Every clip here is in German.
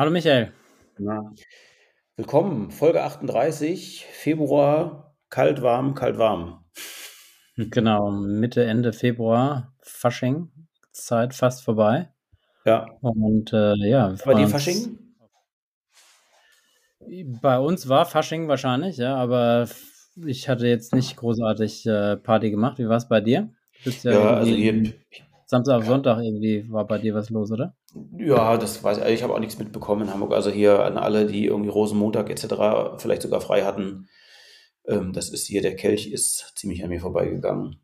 Hallo Michael. Na, willkommen, Folge 38, Februar, kalt, warm, kalt, warm. Genau, Mitte, Ende Februar, Fasching, Zeit fast vorbei. Ja. Und äh, ja. Bei dir Fasching? Bei uns war Fasching wahrscheinlich, ja, aber ich hatte jetzt nicht großartig äh, Party gemacht. Wie war es bei dir? ja, ja also hier. Samstag auf. Sonntag irgendwie war bei dir was los, oder? Ja, das weiß ich. Ich habe auch nichts mitbekommen in Hamburg. Also hier an alle, die irgendwie Rosenmontag etc. vielleicht sogar frei hatten. Ähm, das ist hier, der Kelch ist ziemlich an mir vorbeigegangen.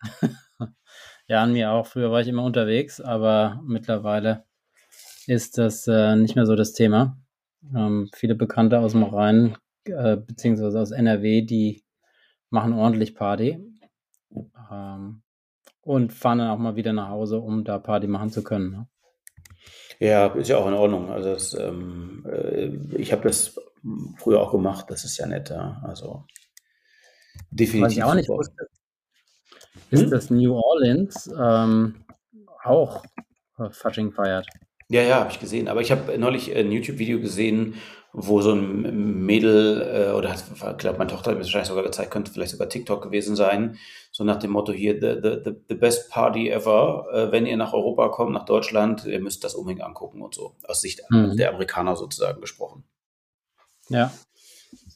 ja, an mir auch. Früher war ich immer unterwegs, aber mittlerweile ist das äh, nicht mehr so das Thema. Ähm, viele Bekannte aus dem Rhein, äh, beziehungsweise aus NRW, die machen ordentlich Party. Ähm, und fahren dann auch mal wieder nach Hause, um da Party machen zu können. Ne? Ja, ist ja auch in Ordnung. Also das, ähm, äh, ich habe das früher auch gemacht, das ist ja nett, ja. Also definitiv. Was ich auch nicht wusste, ist, hm? dass New Orleans ähm, auch Fasching feiert. Ja, ja, habe ich gesehen. Aber ich habe neulich ein YouTube-Video gesehen, wo so ein Mädel, äh, oder ich glaube, meine Tochter hat mir wahrscheinlich sogar gezeigt, könnte vielleicht sogar TikTok gewesen sein, so nach dem Motto hier, the, the, the best party ever, äh, wenn ihr nach Europa kommt, nach Deutschland, ihr müsst das unbedingt angucken und so, aus Sicht mhm. der Amerikaner sozusagen gesprochen. Ja.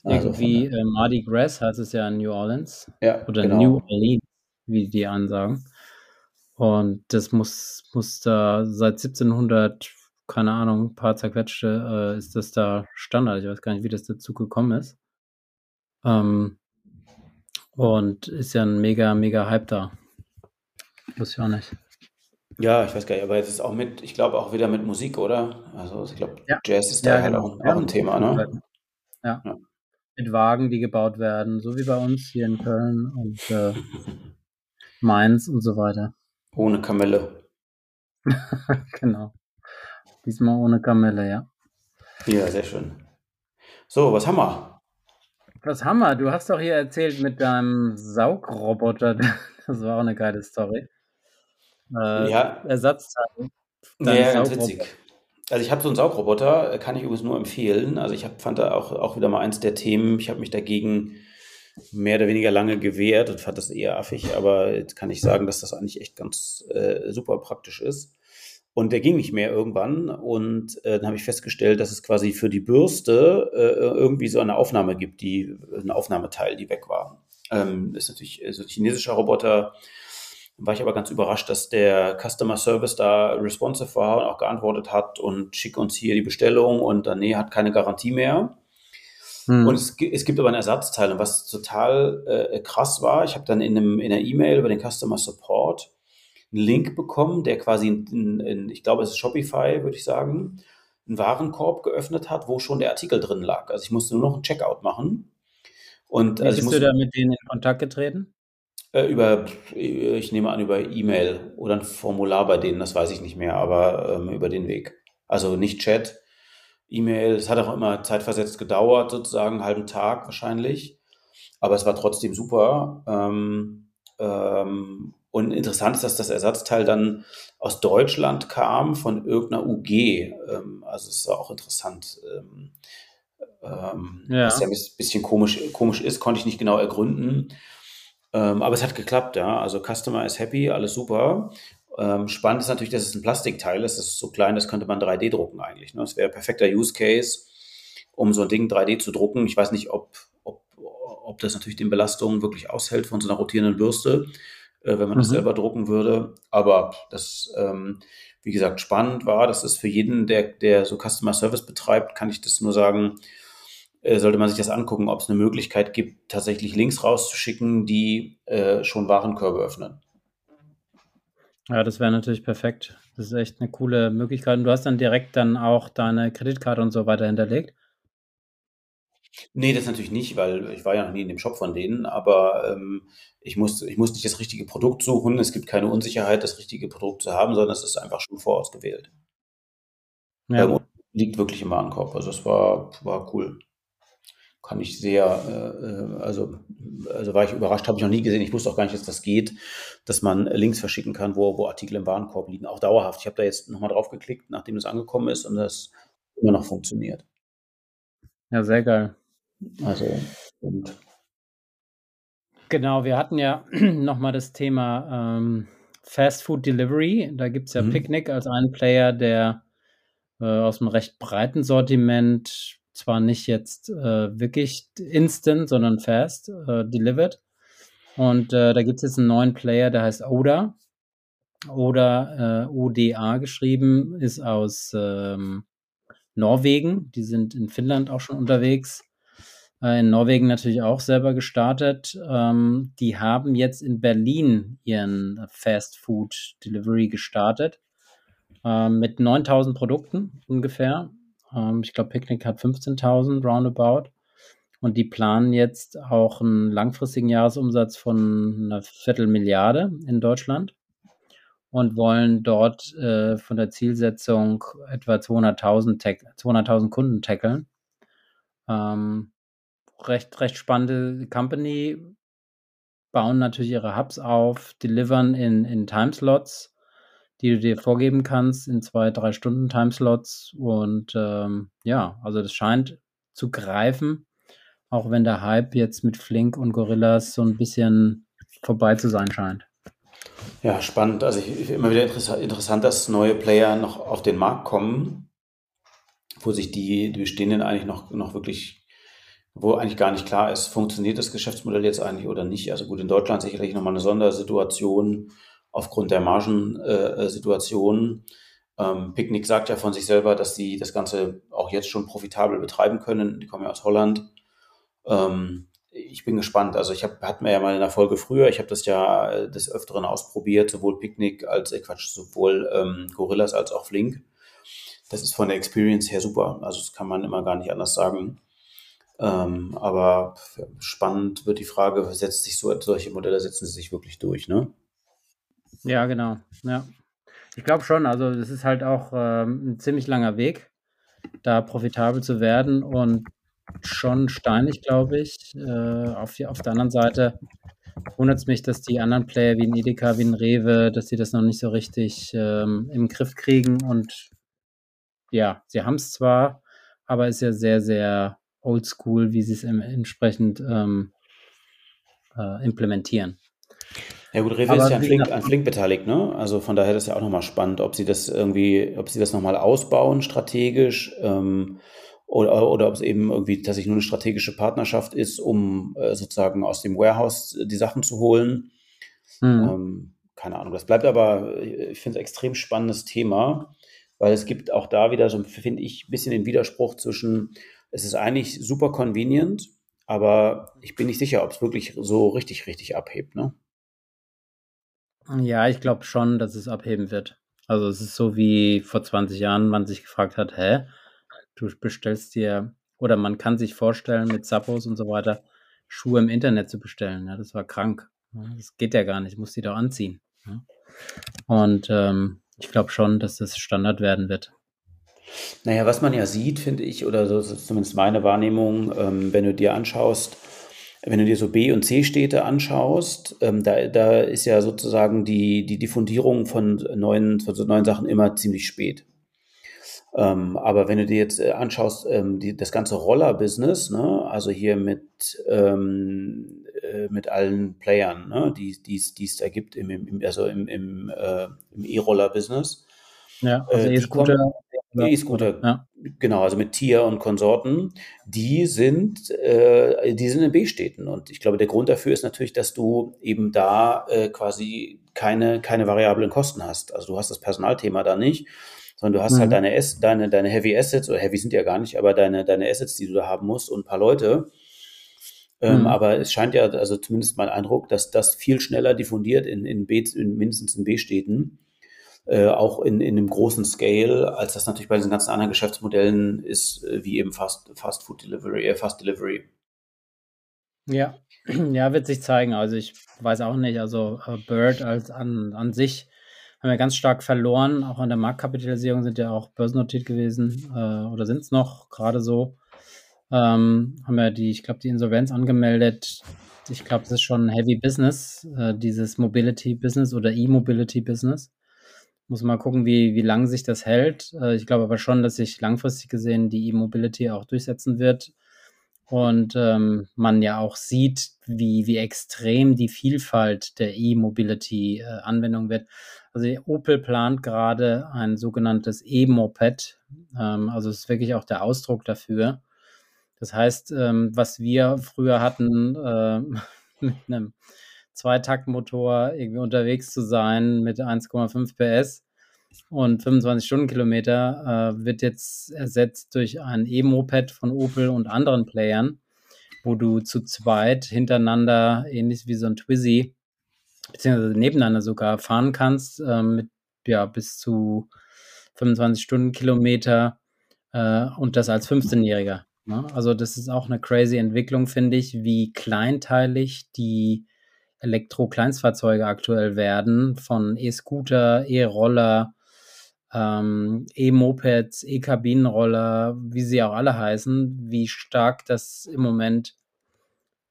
Also Irgendwie äh, Mardi Gras heißt es ja in New Orleans. Ja, oder genau. New Orleans, wie die ansagen. Und das muss, muss da seit 1700 keine Ahnung, ein paar zerquetschte, äh, ist das da Standard. Ich weiß gar nicht, wie das dazu gekommen ist. Ähm, und ist ja ein mega, mega Hype da. Wusste ich auch nicht. Ja, ich weiß gar nicht, aber es ist auch mit, ich glaube auch wieder mit Musik, oder? Also ich glaube, ja. Jazz ist da ja, halt genau. auch, auch, ein Thema, ne? Ja. ja. Mit Wagen, die gebaut werden, so wie bei uns hier in Köln und äh, Mainz und so weiter. Ohne Kamelle. genau. Diesmal ohne Kamelle, ja. Ja, sehr schön. So, was haben wir? Was haben wir? Du hast doch hier erzählt mit deinem Saugroboter. Das war auch eine geile Story. Äh, ja. Ersatzteile. Ja, ganz witzig. Also ich habe so einen Saugroboter, kann ich übrigens nur empfehlen. Also ich hab, fand da auch, auch wieder mal eins der Themen. Ich habe mich dagegen mehr oder weniger lange gewehrt und fand das eher affig, aber jetzt kann ich sagen, dass das eigentlich echt ganz äh, super praktisch ist. Und der ging nicht mehr irgendwann. Und äh, dann habe ich festgestellt, dass es quasi für die Bürste äh, irgendwie so eine Aufnahme gibt, die ein Aufnahmeteil, die weg war. Ähm, ist natürlich so ein chinesischer Roboter. War ich aber ganz überrascht, dass der Customer Service da responsive war und auch geantwortet hat und schick uns hier die Bestellung und dann, nee, hat keine Garantie mehr. Hm. Und es, es, gibt aber ein Ersatzteil. Und was total äh, krass war, ich habe dann in, einem, in einer E-Mail über den Customer Support einen Link bekommen, der quasi, in, in, ich glaube, es ist Shopify, würde ich sagen, einen Warenkorb geöffnet hat, wo schon der Artikel drin lag. Also ich musste nur noch einen Checkout machen. Und, Wie also bist musste, du da mit denen in Kontakt getreten? Äh, über, ich nehme an, über E-Mail oder ein Formular bei denen, das weiß ich nicht mehr, aber ähm, über den Weg. Also nicht Chat, E-Mail. Es hat auch immer zeitversetzt gedauert, sozusagen einen halben Tag wahrscheinlich. Aber es war trotzdem super. Ähm, ähm, und interessant ist, dass das Ersatzteil dann aus Deutschland kam von irgendeiner UG. Ähm, also es ist auch interessant. Ähm, ähm, ja. Was ja ein bisschen komisch, komisch ist, konnte ich nicht genau ergründen. Aber es hat geklappt, ja. Also Customer ist happy, alles super. Spannend ist natürlich, dass es ein Plastikteil ist. Das ist so klein, das könnte man 3D drucken eigentlich. Ne? Das wäre ein perfekter Use Case, um so ein Ding 3D zu drucken. Ich weiß nicht, ob, ob, ob das natürlich den Belastungen wirklich aushält von so einer rotierenden Bürste äh, wenn man mhm. das selber drucken würde. Aber das, ähm, wie gesagt, spannend war. Das ist für jeden, der, der so Customer Service betreibt, kann ich das nur sagen, äh, sollte man sich das angucken, ob es eine Möglichkeit gibt, tatsächlich Links rauszuschicken, die äh, schon Warenkörbe öffnen. Ja, das wäre natürlich perfekt. Das ist echt eine coole Möglichkeit. Und du hast dann direkt dann auch deine Kreditkarte und so weiter hinterlegt? Nee, das natürlich nicht, weil ich war ja noch nie in dem Shop von denen, aber ähm, ich muss, ich muss nicht das richtige Produkt suchen. Es gibt keine Unsicherheit, das richtige Produkt zu haben, sondern es ist einfach schon vorausgewählt. Ja. Ähm, liegt wirklich im Warenkorb. Also es war, war cool. Kann ich sehr, äh, äh, also, also war ich überrascht, habe ich noch nie gesehen. Ich wusste auch gar nicht, dass das geht, dass man Links verschicken kann, wo, wo Artikel im Warenkorb liegen, auch dauerhaft. Ich habe da jetzt nochmal drauf geklickt, nachdem es angekommen ist und das immer noch funktioniert. Ja, sehr geil. Also, und. Genau, wir hatten ja nochmal das Thema ähm, Fast Food Delivery. Da gibt es ja mhm. Picnic als einen Player, der äh, aus einem recht breiten Sortiment, zwar nicht jetzt äh, wirklich instant, sondern fast äh, delivered. Und äh, da gibt es jetzt einen neuen Player, der heißt Oda. Oda, äh, ODA geschrieben, ist aus ähm, Norwegen. Die sind in Finnland auch schon unterwegs. Äh, in Norwegen natürlich auch selber gestartet. Ähm, die haben jetzt in Berlin ihren Fast Food Delivery gestartet ähm, mit 9000 Produkten ungefähr. Ähm, ich glaube, Picnic hat 15.000 roundabout. Und die planen jetzt auch einen langfristigen Jahresumsatz von einer Viertelmilliarde in Deutschland und wollen dort äh, von der Zielsetzung etwa 200.000 200 Kunden tackeln. Ähm, recht, recht spannende Company, bauen natürlich ihre Hubs auf, delivern in, in Timeslots, die du dir vorgeben kannst, in zwei, drei Stunden Timeslots. Und ähm, ja, also das scheint zu greifen, auch wenn der Hype jetzt mit Flink und Gorillas so ein bisschen vorbei zu sein scheint. Ja, spannend. Also ich, immer wieder interessant, dass neue Player noch auf den Markt kommen, wo sich die, die bestehenden eigentlich noch, noch wirklich wo eigentlich gar nicht klar ist, funktioniert das Geschäftsmodell jetzt eigentlich oder nicht. Also gut, in Deutschland sicherlich nochmal eine Sondersituation aufgrund der Margensituation. Äh, ähm, Picknick sagt ja von sich selber, dass sie das Ganze auch jetzt schon profitabel betreiben können. Die kommen ja aus Holland. Ähm, ich bin gespannt. Also ich habe, hatten wir ja mal in der Folge früher, ich habe das ja äh, des Öfteren ausprobiert, sowohl Picknick als, äh Quatsch, sowohl ähm, Gorillas als auch Flink. Das ist von der Experience her super. Also das kann man immer gar nicht anders sagen. Ähm, aber spannend wird die Frage, setzt sich so, solche Modelle setzen sie sich wirklich durch, ne? Ja, genau. Ja. Ich glaube schon, also das ist halt auch ähm, ein ziemlich langer Weg, da profitabel zu werden und schon steinig, glaube ich. Äh, auf, auf der anderen Seite wundert es mich, dass die anderen Player wie ein Edeka, wie ein Rewe, dass sie das noch nicht so richtig ähm, im Griff kriegen und ja, sie haben es zwar, aber ist ja sehr, sehr oldschool, wie sie es entsprechend ähm, äh, implementieren. Ja gut, Rewe ist ja an Flink, an Flink beteiligt, ne? Also von daher ist ja auch nochmal spannend, ob sie das irgendwie, ob sie das nochmal ausbauen strategisch ähm, oder, oder ob es eben irgendwie tatsächlich nur eine strategische Partnerschaft ist, um äh, sozusagen aus dem Warehouse die Sachen zu holen. Mhm. Ähm, keine Ahnung. Das bleibt aber, ich finde es ein extrem spannendes Thema, weil es gibt auch da wieder so, finde ich, ein bisschen den Widerspruch zwischen es ist eigentlich super convenient, aber ich bin nicht sicher, ob es wirklich so richtig, richtig abhebt, ne? Ja, ich glaube schon, dass es abheben wird. Also es ist so wie vor 20 Jahren man sich gefragt hat, hä, du bestellst dir, oder man kann sich vorstellen, mit Zappos und so weiter, Schuhe im Internet zu bestellen. Ja, das war krank. Das geht ja gar nicht, muss die doch anziehen. Und ähm, ich glaube schon, dass das Standard werden wird. Naja, was man ja sieht, finde ich, oder so ist zumindest meine Wahrnehmung, ähm, wenn du dir anschaust, wenn du dir so B- und C-Städte anschaust, ähm, da, da ist ja sozusagen die, die Diffundierung von neuen, von so neuen Sachen immer ziemlich spät. Ähm, aber wenn du dir jetzt äh, anschaust, ähm, die, das ganze Roller-Business, ne, also hier mit, ähm, äh, mit allen Playern, ne, die es da gibt, im, im, also im, im, äh, E-Roller-Business, ja, also äh, E-Scooter. E-Scooter, ja. genau, also mit Tier und Konsorten, die sind, äh, die sind in B-Städten. Und ich glaube, der Grund dafür ist natürlich, dass du eben da äh, quasi keine, keine variablen Kosten hast. Also du hast das Personalthema da nicht, sondern du hast halt mhm. halt deine, S, deine, deine Heavy Assets, oder Heavy sind ja gar nicht, aber deine, deine Assets, die du da haben musst und ein paar Leute. Ähm, mhm. Aber es scheint ja, also zumindest mein Eindruck, dass das viel schneller diffundiert in, in, B, in mindestens in B-Städten äh, auch in, in einem großen Scale, als das natürlich bei diesen ganzen anderen Geschäftsmodellen ist, äh, wie eben Fast, Fast Food Delivery, äh, Fast Delivery. Ja, ja, wird sich zeigen. Also ich weiß auch nicht, also äh, Bird als an, an sich haben wir ganz stark verloren. Auch an der Marktkapitalisierung sind ja auch börsennotiert gewesen oder sind es noch gerade so. Ähm, haben wir die, ich glaube, die Insolvenz angemeldet. Ich glaube, das ist schon ein Heavy Business, dieses Mobility Business oder E-Mobility Business. Muss mal gucken, wie, wie lang sich das hält. Äh, ich glaube aber schon, dass sich langfristig gesehen die E-Mobility auch durchsetzen wird und ähm, man ja auch sieht, wie, wie extrem die Vielfalt der E-Mobility-Anwendung äh, wird. Also Opel plant gerade ein sogenanntes E-Moped. Ähm, also es ist wirklich auch der Ausdruck dafür. Das heißt, ähm, was wir früher hatten, äh, mit einem Zweitaktmotor irgendwie unterwegs zu sein mit 1,5 PS, und 25 Stundenkilometer äh, wird jetzt ersetzt durch ein E-Moped von Opel und anderen Playern, wo du zu zweit hintereinander, ähnlich wie so ein Twizy, beziehungsweise nebeneinander sogar fahren kannst, äh, mit ja, bis zu 25 Stundenkilometer äh, und das als 15-Jähriger. Ne? Also, das ist auch eine crazy Entwicklung, finde ich, wie kleinteilig die Elektro-Kleinstfahrzeuge aktuell werden, von E-Scooter, E-Roller, ähm, E-Mopeds, E-Kabinenroller, wie sie auch alle heißen, wie stark das im Moment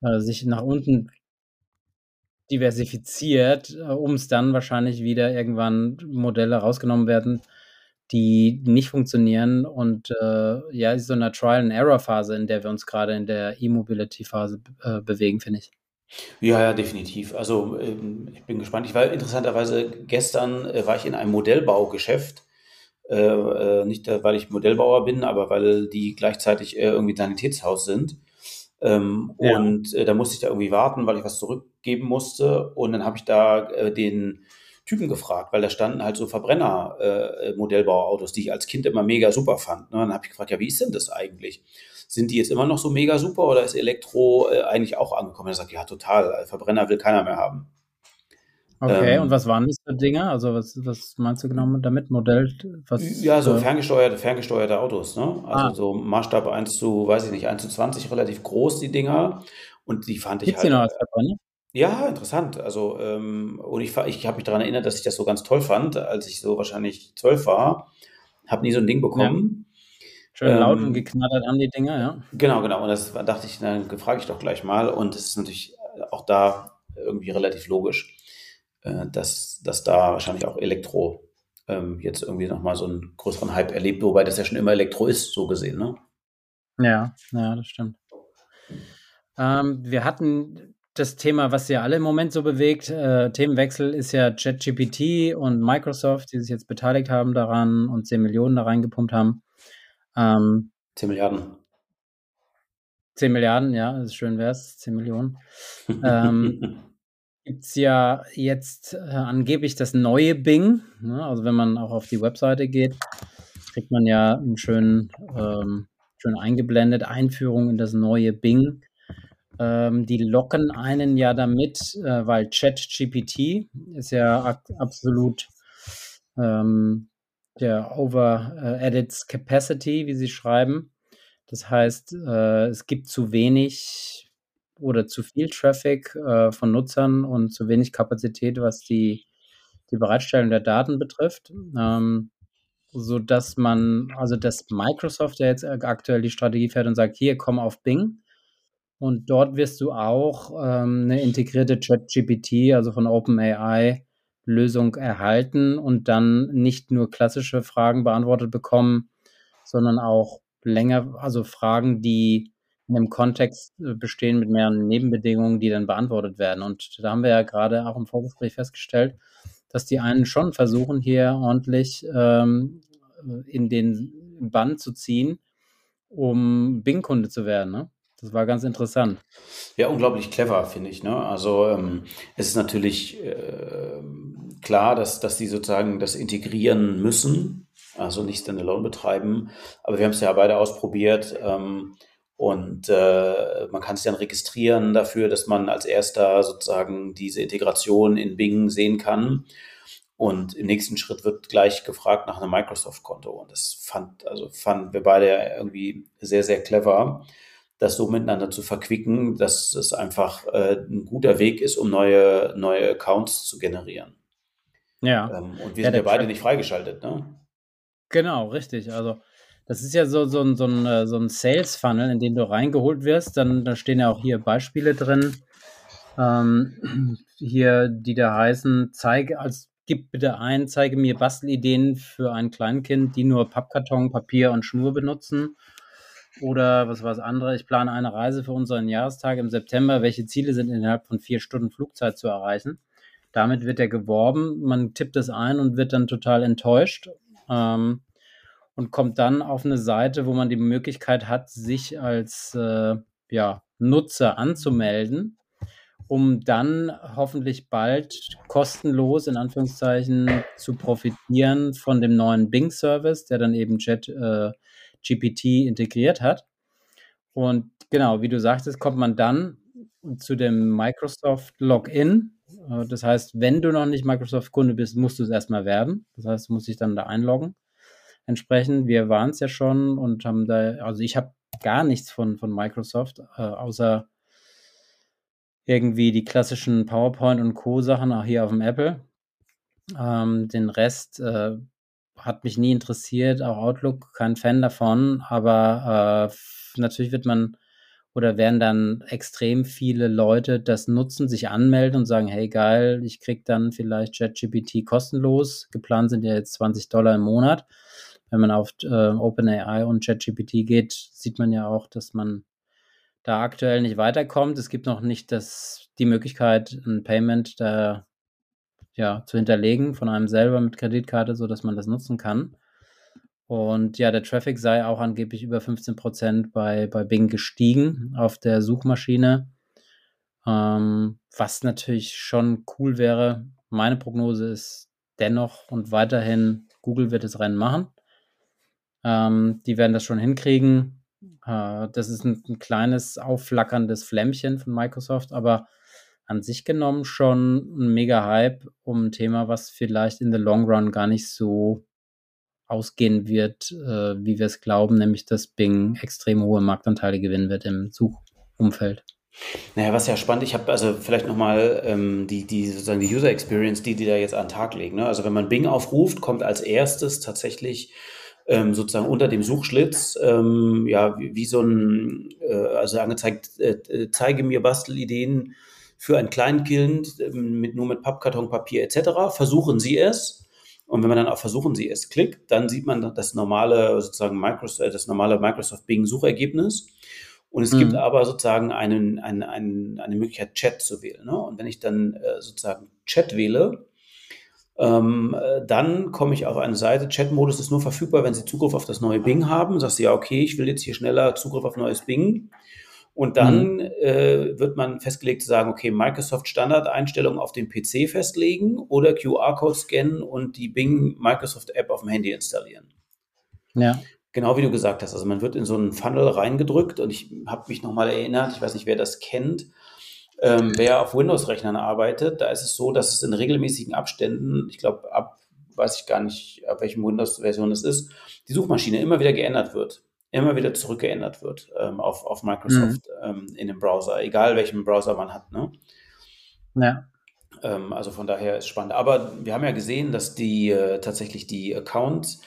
äh, sich nach unten diversifiziert, äh, um es dann wahrscheinlich wieder irgendwann Modelle rausgenommen werden, die nicht funktionieren und äh, ja, ist so eine Trial-and-Error-Phase, in der wir uns gerade in der E-Mobility-Phase äh, bewegen, finde ich. Ja, ja, definitiv. Also ähm, ich bin gespannt. Ich war interessanterweise gestern äh, war ich in einem Modellbaugeschäft äh, äh, nicht, weil ich Modellbauer bin, aber weil die gleichzeitig äh, irgendwie Sanitätshaus sind. Ähm, ja. Und äh, da musste ich da irgendwie warten, weil ich was zurückgeben musste. Und dann habe ich da äh, den Typen gefragt, weil da standen halt so Verbrenner-Modellbauautos, äh, die ich als Kind immer mega super fand. Ne? Dann habe ich gefragt, ja, wie ist denn das eigentlich? Sind die jetzt immer noch so mega super oder ist Elektro äh, eigentlich auch angekommen? Er sagt, ja, total, Verbrenner will keiner mehr haben. Okay, ähm, und was waren das für Dinge? Also was, was meinst du genau damit? Modell? Was, ja, so äh, ferngesteuerte, ferngesteuerte Autos, ne? Also ah. so Maßstab 1 zu, weiß ich nicht, 1 zu 20, relativ groß, die Dinger. Und die fand ich Gibt's halt. Die noch als Verbrenner? Ja, interessant. Also, ähm, und ich, ich habe mich daran erinnert, dass ich das so ganz toll fand, als ich so wahrscheinlich zwölf war. Habe nie so ein Ding bekommen. Ja. Schön ähm, laut und geknattert an die Dinger, ja. Genau, genau. Und das dachte ich, dann frage ich doch gleich mal. Und es ist natürlich auch da irgendwie relativ logisch äh, dass, dass da wahrscheinlich auch Elektro ähm, jetzt irgendwie nochmal so einen größeren Hype erlebt, wobei das ja schon immer Elektro ist, so gesehen, ne? Ja, ja, das stimmt. Ähm, wir hatten das Thema, was ja alle im Moment so bewegt, äh, Themenwechsel ist ja ChatGPT und Microsoft, die sich jetzt beteiligt haben daran und 10 Millionen da reingepumpt haben. Ähm, 10 Milliarden. 10 Milliarden, ja, ist schön wäre es, 10 Millionen. ähm, gibt es ja jetzt äh, angeblich das neue Bing. Ne? Also wenn man auch auf die Webseite geht, kriegt man ja einen schönen, ähm, schön eingeblendet Einführung in das neue Bing. Ähm, die locken einen ja damit, äh, weil ChatGPT ist ja absolut ähm, der Over äh, Edits Capacity, wie sie schreiben. Das heißt, äh, es gibt zu wenig oder zu viel Traffic äh, von Nutzern und zu wenig Kapazität, was die, die Bereitstellung der Daten betrifft. Ähm, so dass man, also dass Microsoft ja jetzt aktuell die Strategie fährt und sagt, hier komm auf Bing und dort wirst du auch ähm, eine integrierte Chat-GPT, also von OpenAI, Lösung erhalten und dann nicht nur klassische Fragen beantwortet bekommen, sondern auch länger, also Fragen, die in einem Kontext äh, bestehen mit mehreren Nebenbedingungen, die dann beantwortet werden. Und da haben wir ja gerade auch im Vorgespräch festgestellt, dass die einen schon versuchen, hier ordentlich ähm, in den Bann zu ziehen, um Bing-Kunde zu werden. Ne? Das war ganz interessant. Ja, unglaublich clever, finde ich. Ne? Also ähm, es ist natürlich äh, klar, dass, dass die sozusagen das integrieren müssen, also nicht Standalone betreiben. Aber wir haben es ja beide ausprobiert. Ähm, und äh, man kann sich dann registrieren dafür, dass man als erster sozusagen diese Integration in Bing sehen kann. Und im nächsten Schritt wird gleich gefragt nach einem Microsoft-Konto. Und das fand, also fanden wir beide irgendwie sehr, sehr clever, das so miteinander zu verquicken, dass es einfach äh, ein guter Weg ist, um neue, neue Accounts zu generieren. Ja. Ähm, und wir Ja, sind ja beide nicht freigeschaltet, ne? Genau, richtig. Also das ist ja so, so ein, so ein, äh, so ein Sales-Funnel, in den du reingeholt wirst. Dann da stehen ja auch hier Beispiele drin, ähm, hier, die da heißen, zeige als gib bitte ein, zeige mir Bastelideen für ein Kleinkind, die nur Pappkarton, Papier und Schnur benutzen. Oder was war das andere? Ich plane eine Reise für unseren Jahrestag im September. Welche Ziele sind innerhalb von vier Stunden Flugzeit zu erreichen? Damit wird er geworben. Man tippt es ein und wird dann total enttäuscht. Ähm, und kommt dann auf eine Seite, wo man die Möglichkeit hat, sich als äh, ja, Nutzer anzumelden, um dann hoffentlich bald kostenlos in Anführungszeichen zu profitieren von dem neuen Bing-Service, der dann eben Chat äh, GPT integriert hat. Und genau, wie du sagtest, kommt man dann zu dem Microsoft Login. Äh, Das heißt, wenn du noch nicht Microsoft-Kunde bist, musst du es erstmal werden. Das heißt, du musst dich dann da einloggen entsprechend. Wir waren es ja schon und haben da, also ich habe gar nichts von, von Microsoft, äh, außer irgendwie die klassischen PowerPoint und Co-Sachen, auch hier auf dem Apple. Ähm, den Rest äh, hat mich nie interessiert, auch Outlook, kein Fan davon, aber äh, natürlich wird man oder werden dann extrem viele Leute das nutzen, sich anmelden und sagen, hey geil, ich krieg dann vielleicht ChatGPT kostenlos. Geplant sind ja jetzt 20 Dollar im Monat. Wenn man auf äh, OpenAI und ChatGPT geht, sieht man ja auch, dass man da aktuell nicht weiterkommt. Es gibt noch nicht das, die Möglichkeit, ein Payment da ja, zu hinterlegen von einem selber mit Kreditkarte, so dass man das nutzen kann. Und ja, der Traffic sei auch angeblich über 15 Prozent bei, bei Bing gestiegen auf der Suchmaschine. Ähm, was natürlich schon cool wäre. Meine Prognose ist dennoch und weiterhin, Google wird das Rennen machen. Ähm, die werden das schon hinkriegen. Äh, das ist ein, ein kleines aufflackerndes Flämmchen von Microsoft, aber an sich genommen schon ein mega Hype um ein Thema, was vielleicht in the long run gar nicht so ausgehen wird, äh, wie wir es glauben, nämlich dass Bing extrem hohe Marktanteile gewinnen wird im Suchumfeld. Naja, was ja spannend, ich habe also vielleicht nochmal ähm, die, die sozusagen die User Experience, die die da jetzt an den Tag legen. Ne? Also wenn man Bing aufruft, kommt als erstes tatsächlich ähm, sozusagen unter dem Suchschlitz, ähm, ja, wie, wie so ein, äh, also angezeigt, äh, äh, zeige mir Bastelideen für ein Kleinkind äh, mit, nur mit Pappkarton, Papier etc. Versuchen Sie es. Und wenn man dann auf Versuchen Sie es klickt, dann sieht man das normale, sozusagen Microsoft, äh, das normale Microsoft Bing Suchergebnis. Und es Mhm. gibt aber sozusagen einen, einen, einen, eine Möglichkeit, Chat zu wählen. Ne? Und wenn ich dann äh, sozusagen Chat wähle, ähm, äh, dann komme ich auf eine Seite. Chat-Modus ist nur verfügbar, wenn Sie Zugriff auf das neue Bing haben. Sagst du ja, okay, ich will jetzt hier schneller Zugriff auf neues Bing. Und dann äh, wird man festgelegt zu sagen, okay, Microsoft Standardeinstellungen auf dem PC festlegen oder QR-Code scannen und die Bing Microsoft App auf dem Handy installieren. Ja, Genau wie du gesagt hast. Also man wird in so einen Funnel reingedrückt und ich habe mich nochmal erinnert, ich weiß nicht, wer das kennt. Ähm, wer auf Windows-Rechnern arbeitet, da ist es so, dass es in regelmäßigen Abständen, ich glaube, ab, weiß ich gar nicht, ab welchem Windows-Version es ist, die Suchmaschine immer wieder geändert wird. Immer wieder zurückgeändert wird ähm, auf, auf Microsoft ähm, in dem Browser, egal welchen Browser man hat. Ne? ja, Ähm, also von daher ist spannend. Aber wir haben ja gesehen, dass die äh, tatsächlich die Accounts,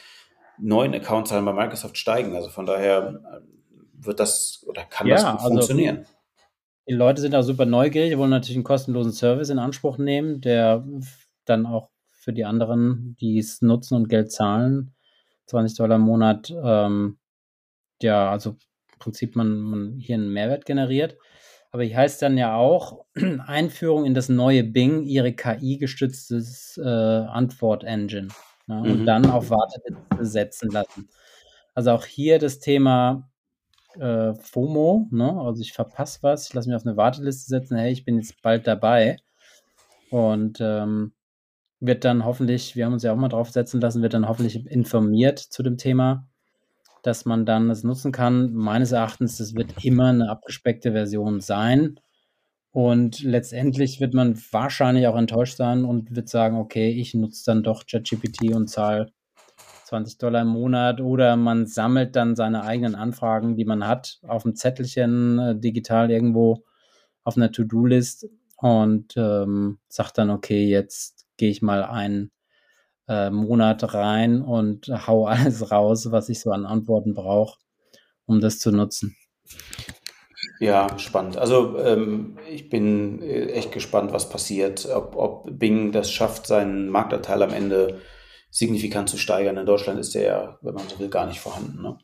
neuen Accountzahlen bei Microsoft steigen. Also von daher äh, wird das oder kann das Ja, gut also- funktionieren. Die Leute sind auch super neugierig, wollen natürlich einen kostenlosen Service in Anspruch nehmen, der dann auch für die anderen, die es nutzen und Geld zahlen, 20 Dollar im Monat, ähm, ja, also im Prinzip man, man hier einen Mehrwert generiert. Aber hier heißt dann ja auch Einführung in das neue Bing, ihre KI-gestütztes äh, Antwort-Engine. Ne? Und Mhm. dann auf Warteliste setzen lassen. Also auch hier das Thema äh, FOMO, ne? Also ich verpasse was, ich lasse mich auf eine Warteliste setzen, hey, ich bin jetzt bald dabei. Und ähm, wird dann hoffentlich, wir haben uns ja auch mal drauf setzen lassen, wird dann hoffentlich informiert zu dem Thema, dass man dann es nutzen kann. Meines Erachtens, das wird immer eine abgespeckte Version sein, Und letztendlich wird man wahrscheinlich auch enttäuscht sein und wird sagen, okay, ich nutze dann doch ChatGPT und zahle 20 Dollar im Monat oder man sammelt dann seine eigenen Anfragen, die man hat, auf dem Zettelchen äh, digital irgendwo auf einer To-Do-List und ähm, sagt dann, okay, jetzt gehe ich mal einen äh, Monat rein und hau alles raus, was ich so an Antworten brauche, um das zu nutzen. Ja, spannend. Also ähm, ich bin äh, echt gespannt, was passiert, ob, ob Bing das schafft, seinen Marktanteil am Ende signifikant zu steigern. In Deutschland ist der ja, wenn man so will, gar nicht vorhanden. Ne?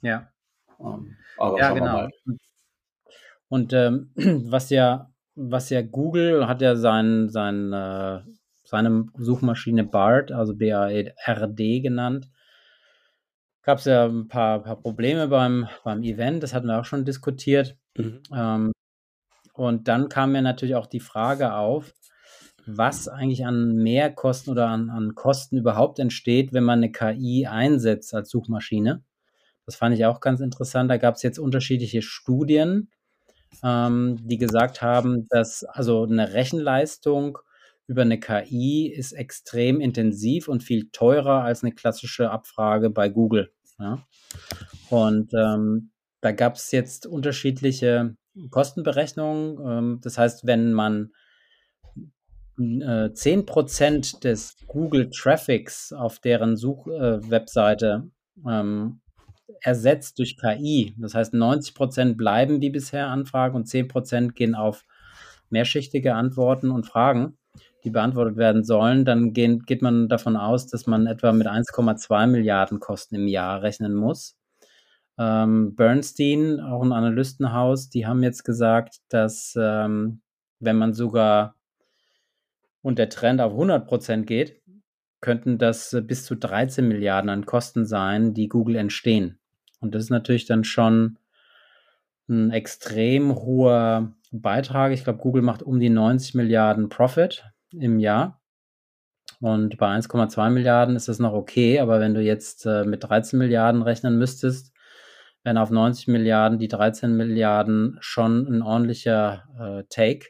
Ja. Ähm, aber ja, genau. Und ähm, was ja, was ja Google hat ja sein, sein, äh, seine Suchmaschine BARD, also B-A-R-D genannt, gab es ja ein paar, paar Probleme beim, beim Event, das hatten wir auch schon diskutiert. Mhm. Ähm, und dann kam mir natürlich auch die Frage auf, was eigentlich an Mehrkosten oder an, an Kosten überhaupt entsteht, wenn man eine KI einsetzt als Suchmaschine. Das fand ich auch ganz interessant. Da gab es jetzt unterschiedliche Studien, ähm, die gesagt haben, dass also eine Rechenleistung über eine KI ist extrem intensiv und viel teurer als eine klassische Abfrage bei Google. Ja? Und ähm, da gab es jetzt unterschiedliche Kostenberechnungen. Ähm, das heißt, wenn man äh, 10% des Google Traffics auf deren Suchwebseite äh, ähm, ersetzt durch KI, das heißt 90% bleiben wie bisher Anfragen und 10% gehen auf mehrschichtige Antworten und Fragen, die beantwortet werden sollen, dann gehen, geht man davon aus, dass man etwa mit 1,2 Milliarden Kosten im Jahr rechnen muss. Ähm, Bernstein, auch ein Analystenhaus, die haben jetzt gesagt, dass ähm, wenn man sogar und der Trend auf 100 Prozent geht, könnten das bis zu 13 Milliarden an Kosten sein, die Google entstehen. Und das ist natürlich dann schon ein extrem hoher Beitrag. Ich glaube, Google macht um die 90 Milliarden Profit im Jahr. Und bei 1,2 Milliarden ist das noch okay, aber wenn du jetzt äh, mit 13 Milliarden rechnen müsstest, wären auf 90 Milliarden die 13 Milliarden schon ein ordentlicher äh, Take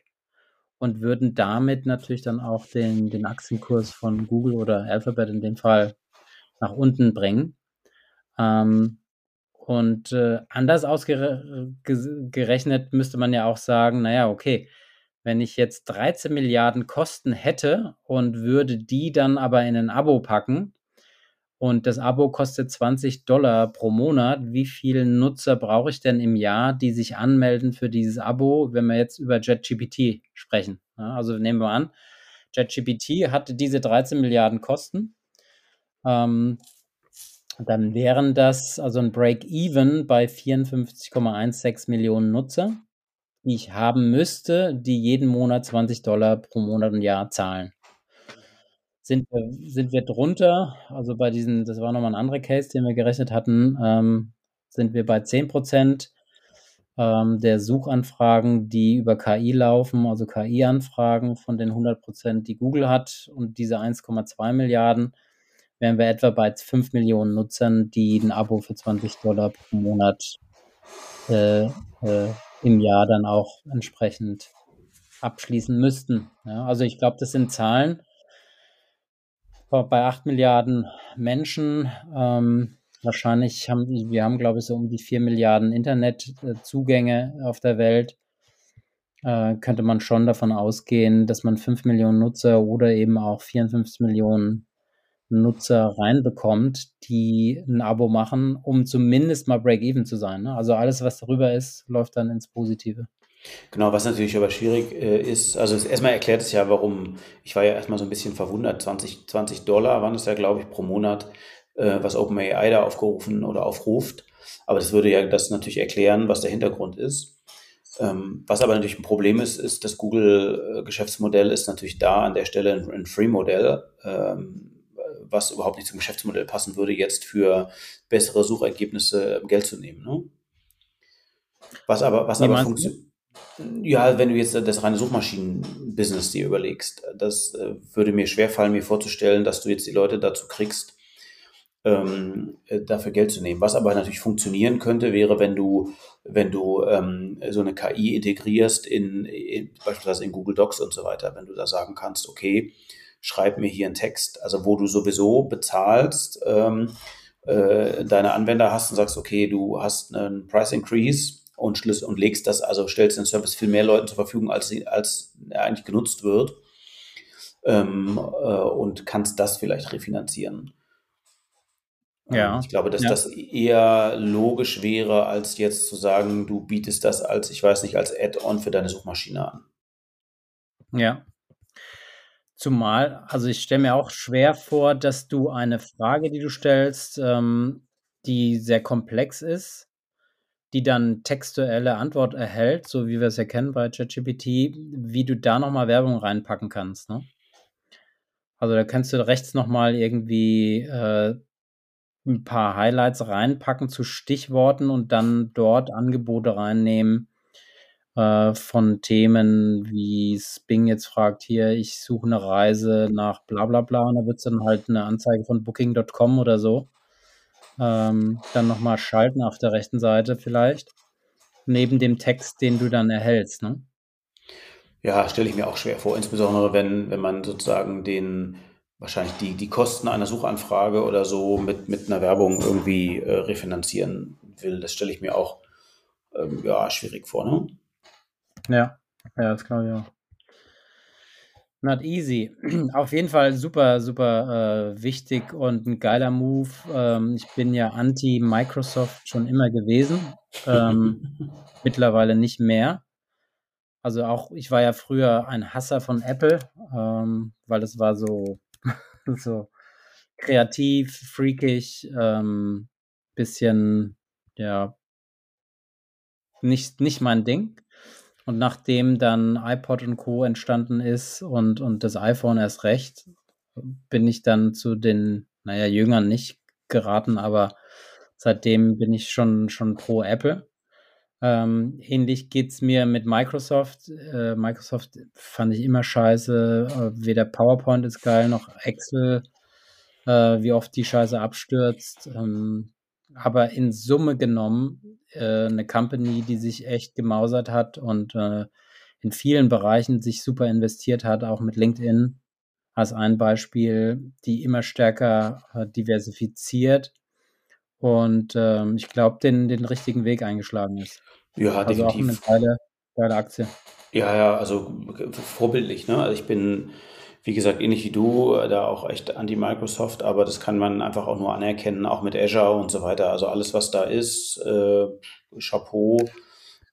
und würden damit natürlich dann auch den, den Aktienkurs von Google oder Alphabet in dem Fall nach unten bringen. Ähm, und äh, anders ausgerechnet müsste man ja auch sagen, naja, okay, wenn ich jetzt 13 Milliarden Kosten hätte und würde die dann aber in ein Abo packen und das Abo kostet 20 Dollar pro Monat, wie viele Nutzer brauche ich denn im Jahr, die sich anmelden für dieses Abo, wenn wir jetzt über JetGPT sprechen? Ja, also nehmen wir an, JetGPT hatte diese 13 Milliarden Kosten. Ähm, dann wären das also ein Break-Even bei 54,16 Millionen Nutzer die ich haben müsste, die jeden Monat 20 Dollar pro Monat und Jahr zahlen. Sind wir, sind wir drunter, also bei diesen, das war nochmal ein anderer Case, den wir gerechnet hatten, ähm, sind wir bei 10 Prozent ähm, der Suchanfragen, die über KI laufen, also KI-Anfragen von den 100 Prozent, die Google hat und diese 1,2 Milliarden, wären wir etwa bei 5 Millionen Nutzern, die ein Abo für 20 Dollar pro Monat äh, äh, im Jahr dann auch entsprechend abschließen müssten. Ja, also ich glaube, das sind Zahlen bei 8 Milliarden Menschen. Ähm, wahrscheinlich haben wir haben, glaube ich, so um die 4 Milliarden Internetzugänge auf der Welt. Äh, könnte man schon davon ausgehen, dass man 5 Millionen Nutzer oder eben auch 54 Millionen Nutzer reinbekommt, die ein Abo machen, um zumindest mal Break-Even zu sein. Ne? Also alles, was darüber ist, läuft dann ins Positive. Genau, was natürlich aber schwierig äh, ist, also erstmal erklärt es ja, warum, ich war ja erstmal so ein bisschen verwundert, 20, 20 Dollar waren es ja, glaube ich, pro Monat, äh, was OpenAI da aufgerufen oder aufruft. Aber das würde ja das natürlich erklären, was der Hintergrund ist. Ähm, was aber natürlich ein Problem ist, ist, das Google-Geschäftsmodell ist natürlich da an der Stelle ein, ein Free-Modell. Ähm, was überhaupt nicht zum Geschäftsmodell passen würde, jetzt für bessere Suchergebnisse ähm, Geld zu nehmen. Ne? Was aber, was aber funktioniert. Ja, wenn du jetzt das reine Suchmaschinen-Business dir überlegst, das äh, würde mir schwerfallen, mir vorzustellen, dass du jetzt die Leute dazu kriegst, ähm, äh, dafür Geld zu nehmen. Was aber natürlich funktionieren könnte, wäre, wenn du, wenn du ähm, so eine KI integrierst in, in beispielsweise in Google Docs und so weiter, wenn du da sagen kannst, okay, schreib mir hier einen Text, also wo du sowieso bezahlst, ähm, äh, deine Anwender hast und sagst, okay, du hast einen Price Increase und, schlüssel und legst das, also stellst den Service viel mehr Leuten zur Verfügung, als, als er eigentlich genutzt wird ähm, äh, und kannst das vielleicht refinanzieren. Ähm, ja. Ich glaube, dass ja. das eher logisch wäre, als jetzt zu sagen, du bietest das als, ich weiß nicht, als Add-on für deine Suchmaschine an. Ja. Zumal, also ich stelle mir auch schwer vor, dass du eine Frage, die du stellst, ähm, die sehr komplex ist, die dann textuelle Antwort erhält, so wie wir es ja kennen bei ChatGPT, wie du da nochmal Werbung reinpacken kannst. Ne? Also da kannst du rechts nochmal irgendwie äh, ein paar Highlights reinpacken zu Stichworten und dann dort Angebote reinnehmen äh, von Themen, wie Sping jetzt fragt, hier, ich suche eine Reise nach bla bla bla und da wird es dann halt eine Anzeige von Booking.com oder so. Ähm, dann nochmal schalten auf der rechten Seite vielleicht, neben dem Text, den du dann erhältst. Ne? Ja, stelle ich mir auch schwer vor, insbesondere wenn, wenn man sozusagen den wahrscheinlich die, die Kosten einer Suchanfrage oder so mit, mit einer Werbung irgendwie äh, refinanzieren will. Das stelle ich mir auch ähm, ja, schwierig vor. Ne? Ja, ja, das glaube ich auch. Not easy. Auf jeden Fall super, super äh, wichtig und ein geiler Move. Ähm, ich bin ja anti-Microsoft schon immer gewesen. Ähm, mittlerweile nicht mehr. Also auch, ich war ja früher ein Hasser von Apple, ähm, weil das war so, so kreativ, freakig, ähm, bisschen, ja, nicht, nicht mein Ding. Und nachdem dann iPod und Co. entstanden ist und, und das iPhone erst recht, bin ich dann zu den, naja, Jüngern nicht geraten, aber seitdem bin ich schon, schon pro Apple. Ähm, ähnlich geht es mir mit Microsoft. Äh, Microsoft fand ich immer scheiße. Äh, weder PowerPoint ist geil, noch Excel, äh, wie oft die Scheiße abstürzt. Ähm, aber in Summe genommen äh, eine Company, die sich echt gemausert hat und äh, in vielen Bereichen sich super investiert hat, auch mit LinkedIn als ein Beispiel, die immer stärker äh, diversifiziert und ähm, ich glaube, den, den richtigen Weg eingeschlagen ist. Ja, also definitiv. auch eine geile, geile Aktie. Ja, ja, also vorbildlich. Ne? Also ich bin wie gesagt, ähnlich wie du, äh, da auch echt anti-Microsoft, aber das kann man einfach auch nur anerkennen, auch mit Azure und so weiter. Also alles, was da ist, äh, Chapeau,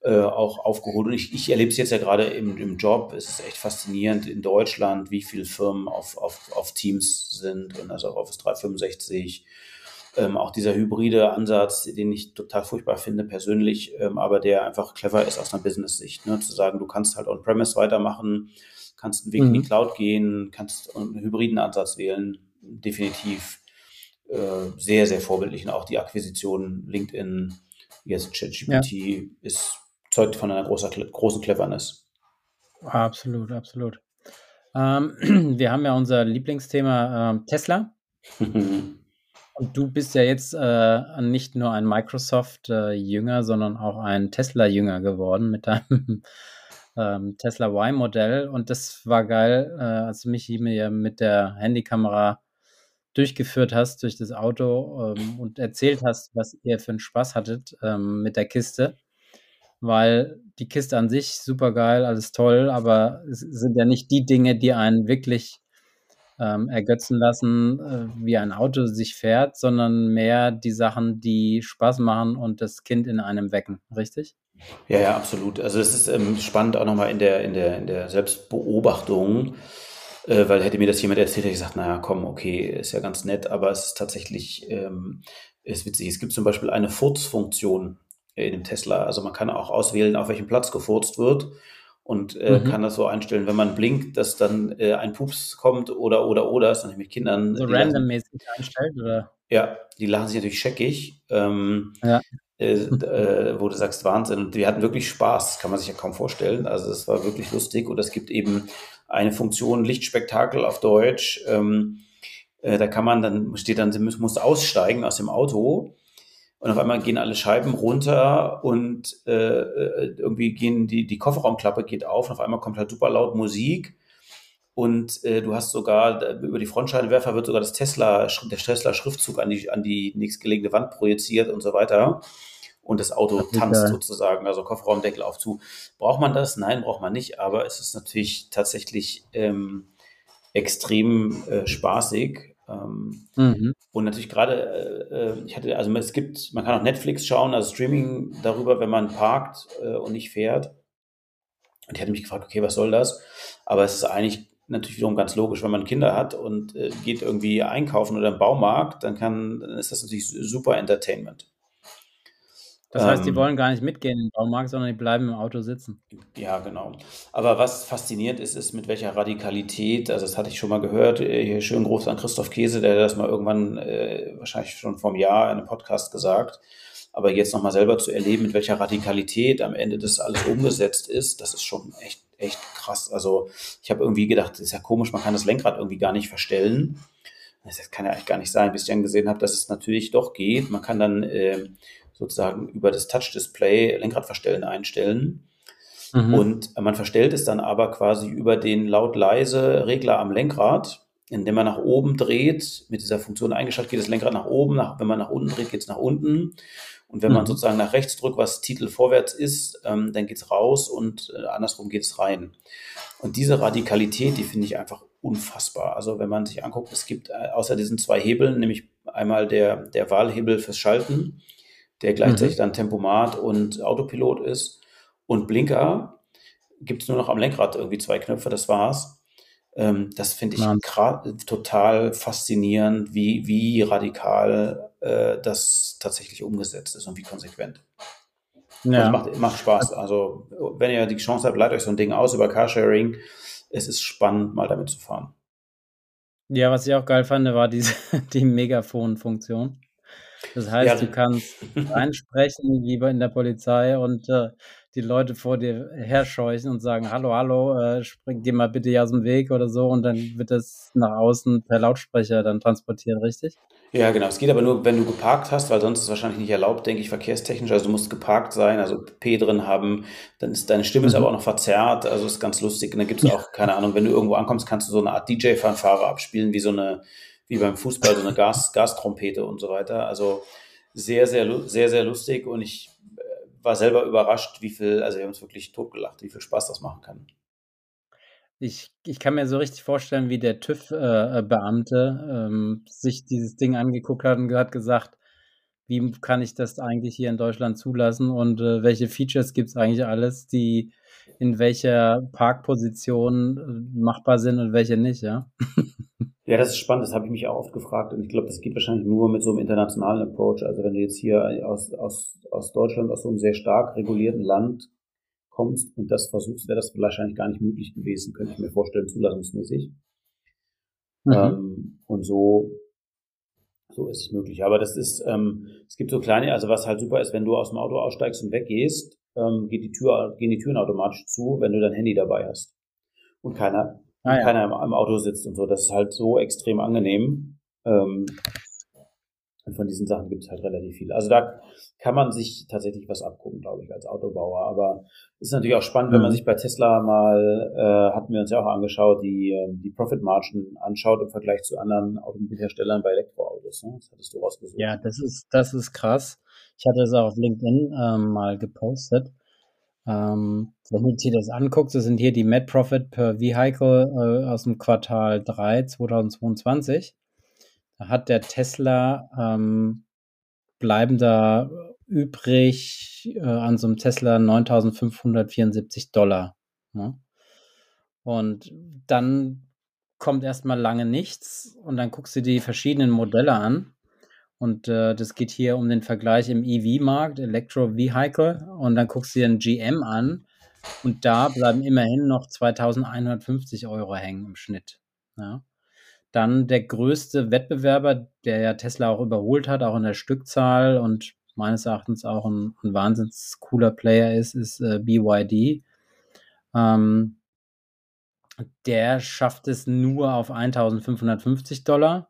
äh, auch aufgeholt. Und ich, ich erlebe es jetzt ja gerade im, im Job. Es ist echt faszinierend in Deutschland, wie viele Firmen auf, auf, auf Teams sind und also auf Office 365. Ähm, auch dieser hybride Ansatz, den ich total furchtbar finde persönlich, ähm, aber der einfach clever ist aus einer Business-Sicht. Ne? Zu sagen, du kannst halt on-premise weitermachen, kannst einen Weg mhm. in die mhm. Cloud gehen, kannst einen hybriden Ansatz wählen. Definitiv äh, sehr, sehr vorbildlich. Und auch die Akquisition LinkedIn, jetzt ChatGPT, ja. ist, zeugt von einer großer, großen Cleverness. Absolut, absolut. Ähm, wir haben ja unser Lieblingsthema äh, Tesla. Und du bist ja jetzt äh, nicht nur ein Microsoft-Jünger, äh, sondern auch ein Tesla-Jünger geworden mit deinem ähm, Tesla Y-Modell. Und das war geil, äh, als du mich hier mit der Handykamera durchgeführt hast durch das Auto ähm, und erzählt hast, was ihr für einen Spaß hattet ähm, mit der Kiste. Weil die Kiste an sich super geil, alles toll, aber es sind ja nicht die Dinge, die einen wirklich ähm, ergötzen lassen, äh, wie ein Auto sich fährt, sondern mehr die Sachen, die Spaß machen und das Kind in einem wecken, richtig? Ja, ja, absolut. Also es ist ähm, spannend auch nochmal in der, in der, in der Selbstbeobachtung, äh, weil hätte mir das jemand erzählt, hätte ich gesagt, naja, komm, okay, ist ja ganz nett, aber es ist tatsächlich, ähm, ist witzig. Es gibt zum Beispiel eine Furzfunktion in dem Tesla. Also man kann auch auswählen, auf welchem Platz gefurzt wird und äh, mhm. kann das so einstellen, wenn man blinkt, dass dann äh, ein Pups kommt oder, oder, oder, ist natürlich mit Kindern. So randommäßig einstellt, oder? Ja, die lachen sich natürlich scheckig. Ähm, ja. Äh, äh, wo du sagst, Wahnsinn. Und wir hatten wirklich Spaß, kann man sich ja kaum vorstellen. Also es war wirklich lustig und es gibt eben eine Funktion Lichtspektakel auf Deutsch, ähm, Äh, da kann man dann, steht dann, sie muss, muss aussteigen aus dem Auto und auf einmal gehen alle Scheiben runter und äh, äh, irgendwie gehen die, die Kofferraumklappe geht auf und auf einmal kommt halt super laut Musik und äh, du hast sogar über die Frontscheinwerfer wird sogar das Tesla, der Tesla Schriftzug an die, an die nächstgelegene Wand projiziert und so weiter. Und das Auto das tanzt geil. sozusagen, also Kofferraumdeckel auf zu. Braucht man das? Nein, braucht man nicht, aber es ist natürlich tatsächlich ähm, extrem äh, spaßig. Ähm, mhm. Und natürlich gerade, äh, äh, ich hatte, also es gibt, man kann auch Netflix schauen, also Streaming darüber, wenn man parkt äh, und nicht fährt. Und ich hatte mich gefragt, okay, was soll das? Aber es ist eigentlich natürlich wiederum ganz logisch, wenn man Kinder hat und äh, geht irgendwie einkaufen oder im Baumarkt, dann kann, dann ist das natürlich super Entertainment. Das heißt, die ähm, wollen gar nicht mitgehen im Baumarkt, sondern die bleiben im Auto sitzen. Ja, genau. Aber was faszinierend ist, ist mit welcher Radikalität, also das hatte ich schon mal gehört, äh, hier schön groß an Christoph Käse, der das mal irgendwann, äh, wahrscheinlich schon vor einem Jahr in einem Podcast gesagt, aber jetzt nochmal selber zu erleben, mit welcher Radikalität am Ende das alles umgesetzt ist, das ist schon echt, echt krass. Also ich habe irgendwie gedacht, das ist ja komisch, man kann das Lenkrad irgendwie gar nicht verstellen. Das kann ja eigentlich gar nicht sein, bis ich dann gesehen habe, dass es natürlich doch geht. Man kann dann äh, sozusagen über das Touch-Display Lenkradverstellen einstellen. Mhm. Und man verstellt es dann aber quasi über den laut-leise Regler am Lenkrad, indem man nach oben dreht. Mit dieser Funktion eingeschaltet geht das Lenkrad nach oben. Nach, wenn man nach unten dreht, geht es nach unten. Und wenn mhm. man sozusagen nach rechts drückt, was Titel vorwärts ist, ähm, dann geht es raus und äh, andersrum geht es rein. Und diese Radikalität, die finde ich einfach unfassbar. Also wenn man sich anguckt, es gibt äh, außer diesen zwei Hebeln, nämlich einmal der, der Wahlhebel fürs Schalten der gleichzeitig mhm. dann Tempomat und Autopilot ist. Und Blinker gibt es nur noch am Lenkrad irgendwie zwei Knöpfe, das war's. Ähm, das finde ich total faszinierend, wie, wie radikal äh, das tatsächlich umgesetzt ist und wie konsequent. Ja. Also macht, macht Spaß. Also, wenn ihr die Chance habt, leitet euch so ein Ding aus über Carsharing. Es ist spannend, mal damit zu fahren. Ja, was ich auch geil fand, war diese, die Megafon-Funktion. Das heißt, ja. du kannst reinsprechen, wie in der Polizei, und äh, die Leute vor dir herscheuchen und sagen, hallo, hallo, äh, spring, geh mal bitte hier aus dem Weg oder so, und dann wird das nach außen per Lautsprecher dann transportiert, richtig? Ja, genau. Es geht aber nur, wenn du geparkt hast, weil sonst ist es wahrscheinlich nicht erlaubt, denke ich, verkehrstechnisch. Also du musst geparkt sein, also P drin haben, dann ist deine Stimme mhm. ist aber auch noch verzerrt, also ist ganz lustig. Und dann gibt es auch, keine Ahnung, wenn du irgendwo ankommst, kannst du so eine Art DJ-Fanfare abspielen, wie so eine wie beim Fußball, so eine Gas, Gastrompete und so weiter. Also sehr, sehr, sehr, sehr lustig und ich war selber überrascht, wie viel, also wir haben uns wirklich totgelacht, wie viel Spaß das machen kann. Ich, ich kann mir so richtig vorstellen, wie der TÜV-Beamte äh, ähm, sich dieses Ding angeguckt hat und hat gesagt, wie kann ich das eigentlich hier in Deutschland zulassen und äh, welche Features gibt es eigentlich alles, die in welcher Parkposition äh, machbar sind und welche nicht, ja? Ja, das ist spannend, das habe ich mich auch oft gefragt und ich glaube, das geht wahrscheinlich nur mit so einem internationalen Approach. Also wenn du jetzt hier aus, aus, aus Deutschland, aus so einem sehr stark regulierten Land kommst und das versuchst, wäre das wahrscheinlich gar nicht möglich gewesen, könnte ich mir vorstellen, zulassungsmäßig. Mhm. Ähm, und so, so ist es möglich. Aber das ist, ähm, es gibt so kleine, also was halt super ist, wenn du aus dem Auto aussteigst und weggehst, ähm, geht die Tür, gehen die Türen automatisch zu, wenn du dein Handy dabei hast. Und keiner ah, ja. keiner im, im, Auto sitzt und so. Das ist halt so extrem angenehm. Ähm, und von diesen Sachen gibt es halt relativ viele. Also da kann man sich tatsächlich was abgucken, glaube ich, als Autobauer. Aber ist natürlich auch spannend, wenn man mhm. sich bei Tesla mal, äh, hatten wir uns ja auch angeschaut, die, ähm, die Profit Margin anschaut im Vergleich zu anderen Automobilherstellern bei Elektroautos. Ne? Das hattest du rausgesucht. Ja, das ist, das ist krass. Ich hatte es auch auf LinkedIn ähm, mal gepostet. Ähm, wenn du dir das anguckst, das sind hier die Net Profit per Vehicle äh, aus dem Quartal 3 2022. Da hat der Tesla ähm, bleibender übrig äh, an so einem Tesla 9.574 Dollar. Ne? Und dann kommt erstmal lange nichts und dann guckst du die verschiedenen Modelle an und äh, das geht hier um den Vergleich im EV-Markt, Electro Vehicle. Und dann guckst du dir einen GM an und da bleiben immerhin noch 2150 Euro hängen im Schnitt. Ja. Dann der größte Wettbewerber, der ja Tesla auch überholt hat, auch in der Stückzahl und meines Erachtens auch ein, ein wahnsinns cooler Player ist, ist äh, BYD. Ähm, der schafft es nur auf 1550 Dollar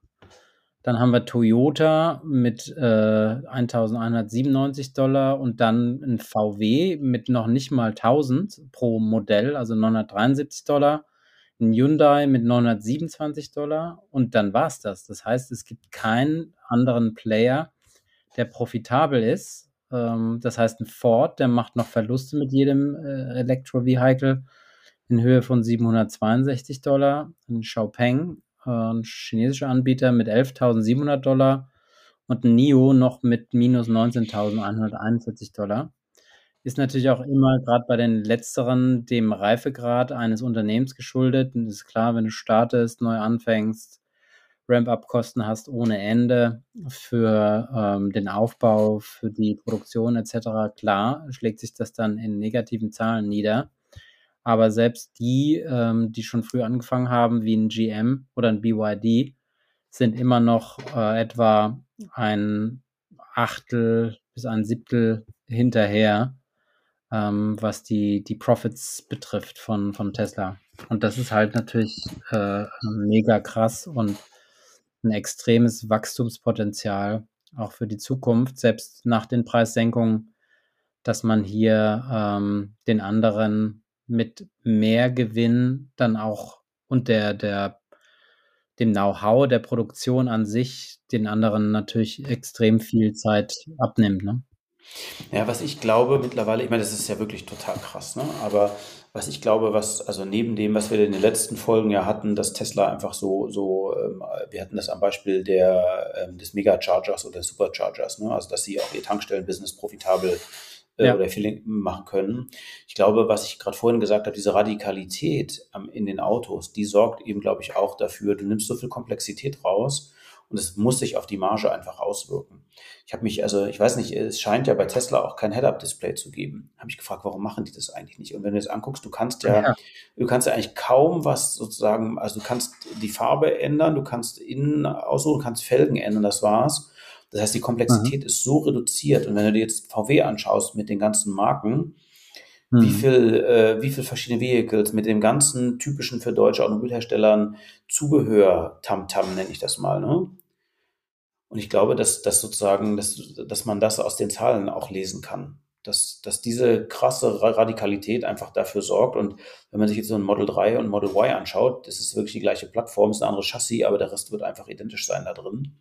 Dann haben wir Toyota mit äh, 1197 Dollar und dann ein VW mit noch nicht mal 1000 pro Modell, also 973 Dollar. Ein Hyundai mit 927 Dollar und dann war es das. Das heißt, es gibt keinen anderen Player, der profitabel ist. Ähm, das heißt, ein Ford, der macht noch Verluste mit jedem äh, Electro-Vehicle in Höhe von 762 Dollar. Ein Xiaopeng ein chinesischer Anbieter mit 11.700 Dollar und ein NIO noch mit minus 19.141 Dollar. Ist natürlich auch immer gerade bei den letzteren dem Reifegrad eines Unternehmens geschuldet. Und ist klar, wenn du startest, neu anfängst, Ramp-up-Kosten hast ohne Ende für ähm, den Aufbau, für die Produktion etc. Klar, schlägt sich das dann in negativen Zahlen nieder. Aber selbst die, ähm, die schon früh angefangen haben, wie ein GM oder ein BYD, sind immer noch äh, etwa ein Achtel bis ein Siebtel hinterher, ähm, was die, die Profits betrifft von, von Tesla. Und das ist halt natürlich äh, mega krass und ein extremes Wachstumspotenzial auch für die Zukunft, selbst nach den Preissenkungen, dass man hier ähm, den anderen mit mehr Gewinn dann auch und der, der, dem Know-how der Produktion an sich den anderen natürlich extrem viel Zeit abnimmt. Ne? Ja, was ich glaube mittlerweile, ich meine, das ist ja wirklich total krass, ne? aber was ich glaube, was, also neben dem, was wir in den letzten Folgen ja hatten, dass Tesla einfach so, so, ähm, wir hatten das am Beispiel der, ähm, des Megachargers oder Superchargers, ne? also dass sie auch ihr Tankstellenbusiness profitabel ja. oder Feeling machen können. Ich glaube, was ich gerade vorhin gesagt habe, diese Radikalität ähm, in den Autos, die sorgt eben, glaube ich, auch dafür, du nimmst so viel Komplexität raus und es muss sich auf die Marge einfach auswirken. Ich habe mich, also ich weiß nicht, es scheint ja bei Tesla auch kein Head-Up-Display zu geben. Habe ich gefragt, warum machen die das eigentlich nicht? Und wenn du das anguckst, du kannst ja, ja, du kannst ja eigentlich kaum was sozusagen, also du kannst die Farbe ändern, du kannst innen aussuchen, kannst Felgen ändern, das war's. Das heißt, die Komplexität mhm. ist so reduziert. Und wenn du dir jetzt VW anschaust mit den ganzen Marken, mhm. wie viel, äh, wie viel verschiedene Vehicles mit dem ganzen typischen für deutsche Automobilherstellern Zubehör, Tamtam nenne ich das mal, ne? Und ich glaube, dass, dass sozusagen, dass, dass man das aus den Zahlen auch lesen kann. Dass, dass diese krasse Radikalität einfach dafür sorgt. Und wenn man sich jetzt so ein Model 3 und Model Y anschaut, das ist wirklich die gleiche Plattform, ist ein anderes Chassis, aber der Rest wird einfach identisch sein da drin.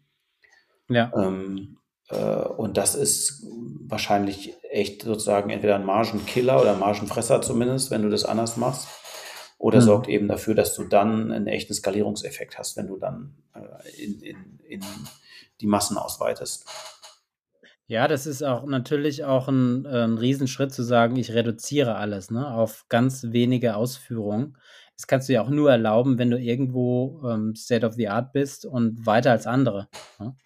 Ja. Ähm, äh, und das ist wahrscheinlich echt sozusagen entweder ein Margenkiller oder Margenfresser zumindest, wenn du das anders machst. Oder mhm. sorgt eben dafür, dass du dann einen echten Skalierungseffekt hast, wenn du dann äh, in, in, in die Massen ausweitest. Ja, das ist auch natürlich auch ein, ein Riesenschritt zu sagen, ich reduziere alles ne, auf ganz wenige Ausführungen. Das kannst du ja auch nur erlauben, wenn du irgendwo ähm, State of the Art bist und weiter als andere. Ne?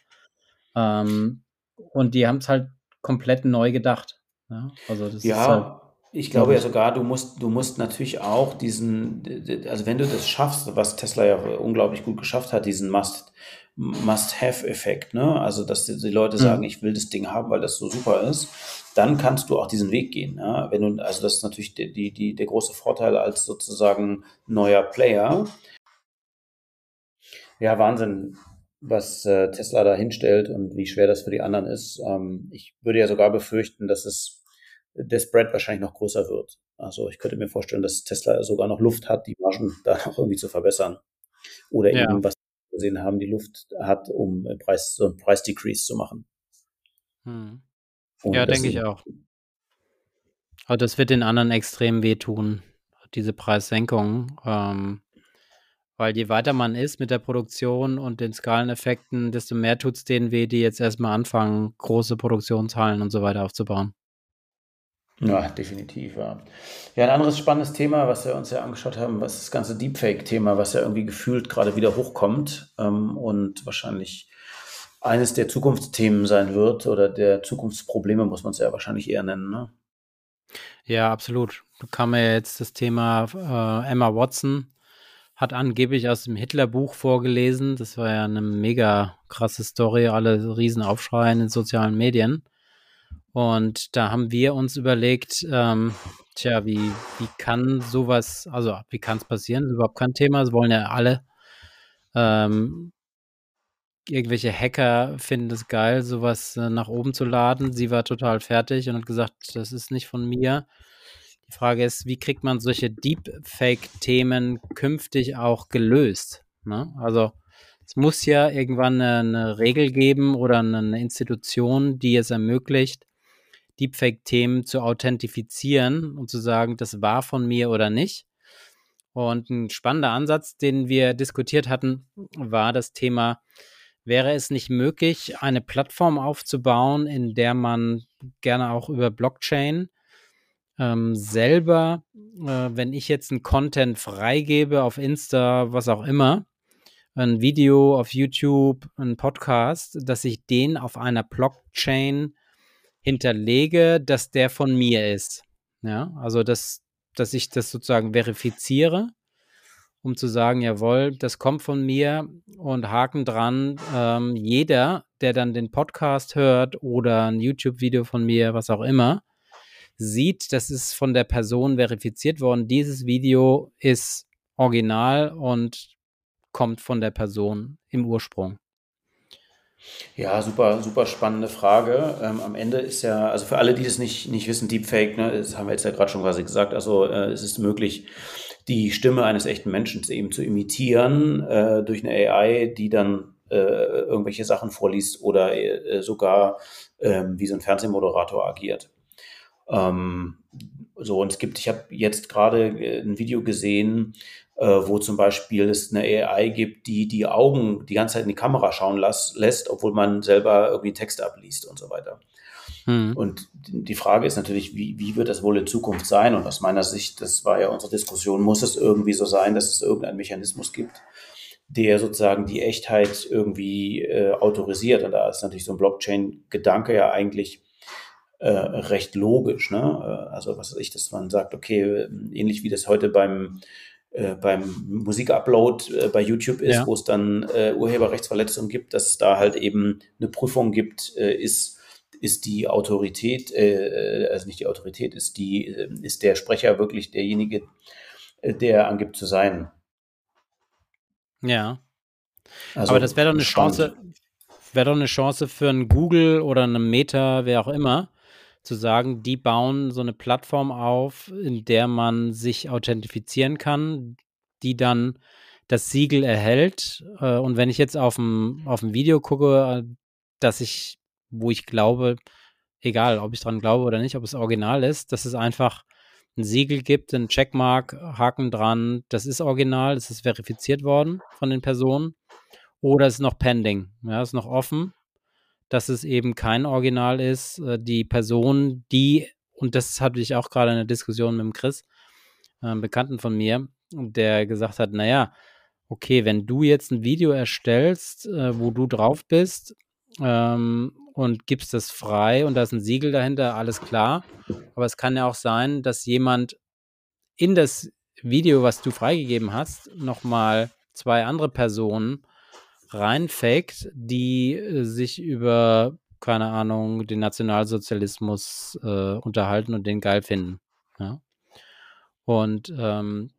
Ähm, und die haben es halt komplett neu gedacht. Ja, also das ja, ist halt, ich glaube ja sogar, du musst, du musst natürlich auch diesen, also wenn du das schaffst, was Tesla ja unglaublich gut geschafft hat, diesen Must, Must-Have-Effekt, ne? Also, dass die, die Leute mhm. sagen, mhm. ich will das Ding haben, weil das so super ist, dann kannst du auch diesen Weg gehen. Ja? Wenn du, also das ist natürlich die, die, die, der große Vorteil als sozusagen neuer Player. Ja, Wahnsinn was äh, Tesla da hinstellt und wie schwer das für die anderen ist. Ähm, ich würde ja sogar befürchten, dass es der Spread wahrscheinlich noch größer wird. Also ich könnte mir vorstellen, dass Tesla sogar noch Luft hat, die Margen da noch irgendwie zu verbessern. Oder ja. eben, was wir gesehen haben, die Luft hat, um Preis, so einen Preisdecrease zu machen. Hm. Ja, denke ich auch. Aber das wird den anderen extrem wehtun, diese Preissenkung. Ähm, weil je weiter man ist mit der Produktion und den Skaleneffekten, desto mehr tut es denen weh, die jetzt erstmal anfangen, große Produktionshallen und so weiter aufzubauen. Ja, definitiv. Ja. ja, ein anderes spannendes Thema, was wir uns ja angeschaut haben, was das ganze Deepfake-Thema, was ja irgendwie gefühlt gerade wieder hochkommt ähm, und wahrscheinlich eines der Zukunftsthemen sein wird oder der Zukunftsprobleme, muss man es ja wahrscheinlich eher nennen. Ne? Ja, absolut. Da kam ja jetzt das Thema äh, Emma Watson, hat angeblich aus dem Hitler-Buch vorgelesen. Das war ja eine mega krasse Story, alle Riesenaufschreien in sozialen Medien. Und da haben wir uns überlegt, ähm, tja, wie, wie kann sowas, also wie kann es passieren? Das ist überhaupt kein Thema, das wollen ja alle. Ähm, irgendwelche Hacker finden es geil, sowas äh, nach oben zu laden. Sie war total fertig und hat gesagt, das ist nicht von mir. Frage ist, wie kriegt man solche Deepfake-Themen künftig auch gelöst? Ne? Also es muss ja irgendwann eine, eine Regel geben oder eine Institution, die es ermöglicht, Deepfake-Themen zu authentifizieren und zu sagen, das war von mir oder nicht. Und ein spannender Ansatz, den wir diskutiert hatten, war das Thema, wäre es nicht möglich, eine Plattform aufzubauen, in der man gerne auch über Blockchain ähm, selber, äh, wenn ich jetzt einen Content freigebe auf Insta, was auch immer, ein Video auf YouTube, ein Podcast, dass ich den auf einer Blockchain hinterlege, dass der von mir ist. Ja, also dass, dass ich das sozusagen verifiziere, um zu sagen, jawohl, das kommt von mir und Haken dran, ähm, jeder, der dann den Podcast hört oder ein YouTube-Video von mir, was auch immer, sieht, das ist von der Person verifiziert worden. Dieses Video ist original und kommt von der Person im Ursprung. Ja, super, super spannende Frage. Ähm, am Ende ist ja, also für alle, die das nicht, nicht wissen, Deepfake, ne, das haben wir jetzt ja gerade schon quasi gesagt, also äh, es ist möglich, die Stimme eines echten Menschen eben zu imitieren äh, durch eine AI, die dann äh, irgendwelche Sachen vorliest oder äh, sogar ähm, wie so ein Fernsehmoderator agiert. Ähm, so, und es gibt, ich habe jetzt gerade äh, ein Video gesehen, äh, wo zum Beispiel es eine AI gibt, die die Augen die ganze Zeit in die Kamera schauen las, lässt, obwohl man selber irgendwie Text abliest und so weiter. Hm. Und die Frage ist natürlich, wie, wie wird das wohl in Zukunft sein? Und aus meiner Sicht, das war ja unsere Diskussion, muss es irgendwie so sein, dass es irgendeinen Mechanismus gibt, der sozusagen die Echtheit irgendwie äh, autorisiert. Und da ist natürlich so ein Blockchain-Gedanke ja eigentlich äh, recht logisch. Ne? Äh, also was weiß ich, dass man sagt, okay, ähnlich wie das heute beim äh, beim Musikupload äh, bei YouTube ist, ja. wo es dann äh, Urheberrechtsverletzungen gibt, dass es da halt eben eine Prüfung gibt, äh, ist ist die Autorität, äh, also nicht die Autorität, ist die, ist der Sprecher wirklich derjenige, der angibt zu sein. Ja. Also Aber das wäre doch eine spannend. Chance, wäre doch eine Chance für ein Google oder eine Meta, wer auch immer, zu sagen, die bauen so eine Plattform auf, in der man sich authentifizieren kann, die dann das Siegel erhält. Äh, und wenn ich jetzt auf dem, auf dem Video gucke, äh, dass ich wo ich glaube, egal ob ich dran glaube oder nicht, ob es original ist, dass es einfach ein Siegel gibt, ein Checkmark, Haken dran, das ist original, es ist verifiziert worden von den Personen oder es ist noch pending, ja, ist noch offen, dass es eben kein Original ist. Äh, die Person, die, und das hatte ich auch gerade in der Diskussion mit dem Chris, einem Bekannten von mir, der gesagt hat, naja, okay, wenn du jetzt ein Video erstellst, äh, wo du drauf bist, ähm, und gibst das frei und da ist ein Siegel dahinter, alles klar. Aber es kann ja auch sein, dass jemand in das Video, was du freigegeben hast, nochmal zwei andere Personen reinfakt, die äh, sich über, keine Ahnung, den Nationalsozialismus äh, unterhalten und den geil finden. Ja? Und ähm,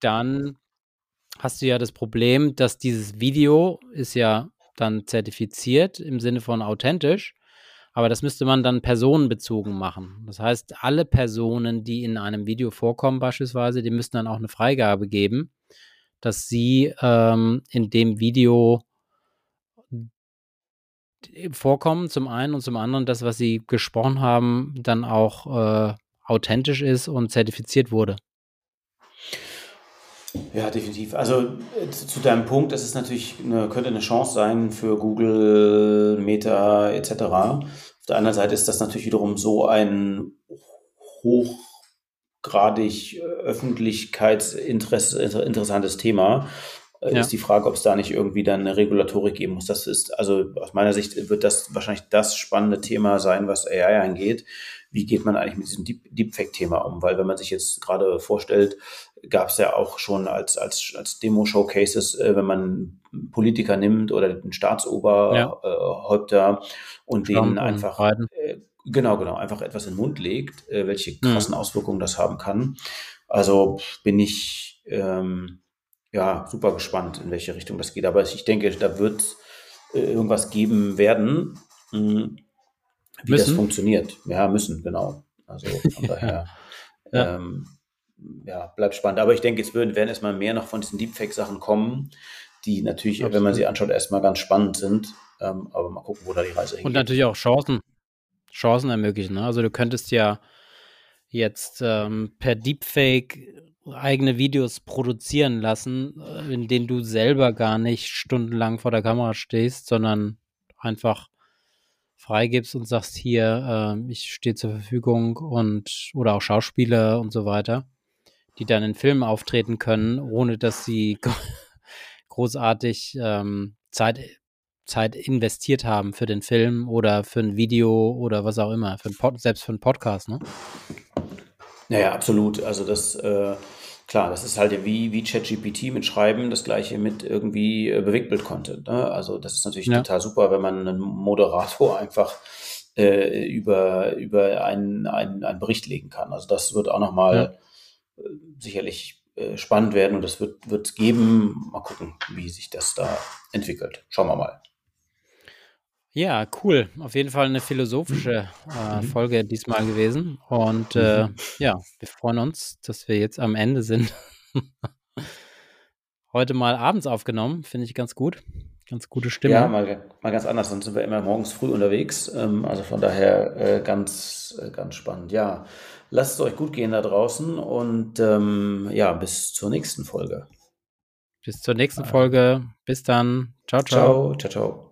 dann hast du ja das Problem, dass dieses Video ist ja dann zertifiziert im Sinne von authentisch. Aber das müsste man dann personenbezogen machen. Das heißt, alle Personen, die in einem Video vorkommen beispielsweise, die müssten dann auch eine Freigabe geben, dass sie ähm, in dem Video vorkommen, zum einen und zum anderen, das, was sie gesprochen haben, dann auch äh, authentisch ist und zertifiziert wurde. Ja, definitiv. Also äh, zu deinem Punkt, das ist natürlich eine, könnte eine Chance sein für Google, Meta etc. Auf der anderen Seite ist das natürlich wiederum so ein hochgradig öffentlichkeitsinteressantes Thema. Äh, ja. Ist die Frage, ob es da nicht irgendwie dann eine Regulatorik geben muss. Das ist, also aus meiner Sicht wird das wahrscheinlich das spannende Thema sein, was AI angeht wie geht man eigentlich mit diesem Deep, Deepfake-Thema um? Weil wenn man sich jetzt gerade vorstellt, gab es ja auch schon als, als, als Demo-Showcases, äh, wenn man Politiker nimmt oder den Staatsoberhäupter ja. äh, und Trump denen einfach, äh, genau, genau, einfach etwas in den Mund legt, äh, welche hm. krassen mhm. Auswirkungen das haben kann. Also bin ich ähm, ja super gespannt, in welche Richtung das geht. Aber ich denke, da wird äh, irgendwas geben werden, mh, hm, wie müssen. das funktioniert. Ja, müssen, genau. Also von daher. ja. Ähm, ja, bleibt spannend. Aber ich denke, es werden, werden erstmal mehr noch von diesen Deepfake-Sachen kommen, die natürlich, Absolut. wenn man sie anschaut, erstmal ganz spannend sind. Ähm, aber mal gucken, wo da die Reise hingeht. Und natürlich auch Chancen, Chancen ermöglichen. Ne? Also du könntest ja jetzt ähm, per Deepfake eigene Videos produzieren lassen, äh, in denen du selber gar nicht stundenlang vor der Kamera stehst, sondern einfach freigibst und sagst hier, äh, ich stehe zur Verfügung und oder auch Schauspieler und so weiter, die dann in Filmen auftreten können, ohne dass sie großartig ähm, Zeit Zeit investiert haben für den Film oder für ein Video oder was auch immer, für Pod, selbst für einen Podcast, ne? Naja, absolut. Also das, äh, klar, das ist halt wie, wie ChatGPT mit Schreiben, das gleiche mit irgendwie äh, Bewegtbild-Content. Ne? Also das ist natürlich ja. total super, wenn man einen Moderator einfach äh, über, über einen, einen, einen Bericht legen kann. Also das wird auch nochmal ja. Äh, sicherlich äh, spannend werden und das wird es geben. Mal gucken, wie sich das da entwickelt. Schauen wir mal. Ja, cool. Auf jeden Fall eine philosophische äh, mhm. Folge diesmal gewesen. Und äh, mhm. ja, wir freuen uns, dass wir jetzt am Ende sind. Heute mal abends aufgenommen, finde ich ganz gut. Ganz gute Stimme. Ja, mal, mal ganz anders. Sonst sind wir immer morgens früh unterwegs. Ähm, also von daher äh, ganz, äh, ganz spannend. Ja, lasst es euch gut gehen da draußen und ähm, ja, bis zur nächsten Folge. Bis zur nächsten Folge. Bis dann. Ciao, ciao. Ciao, ciao, ciao.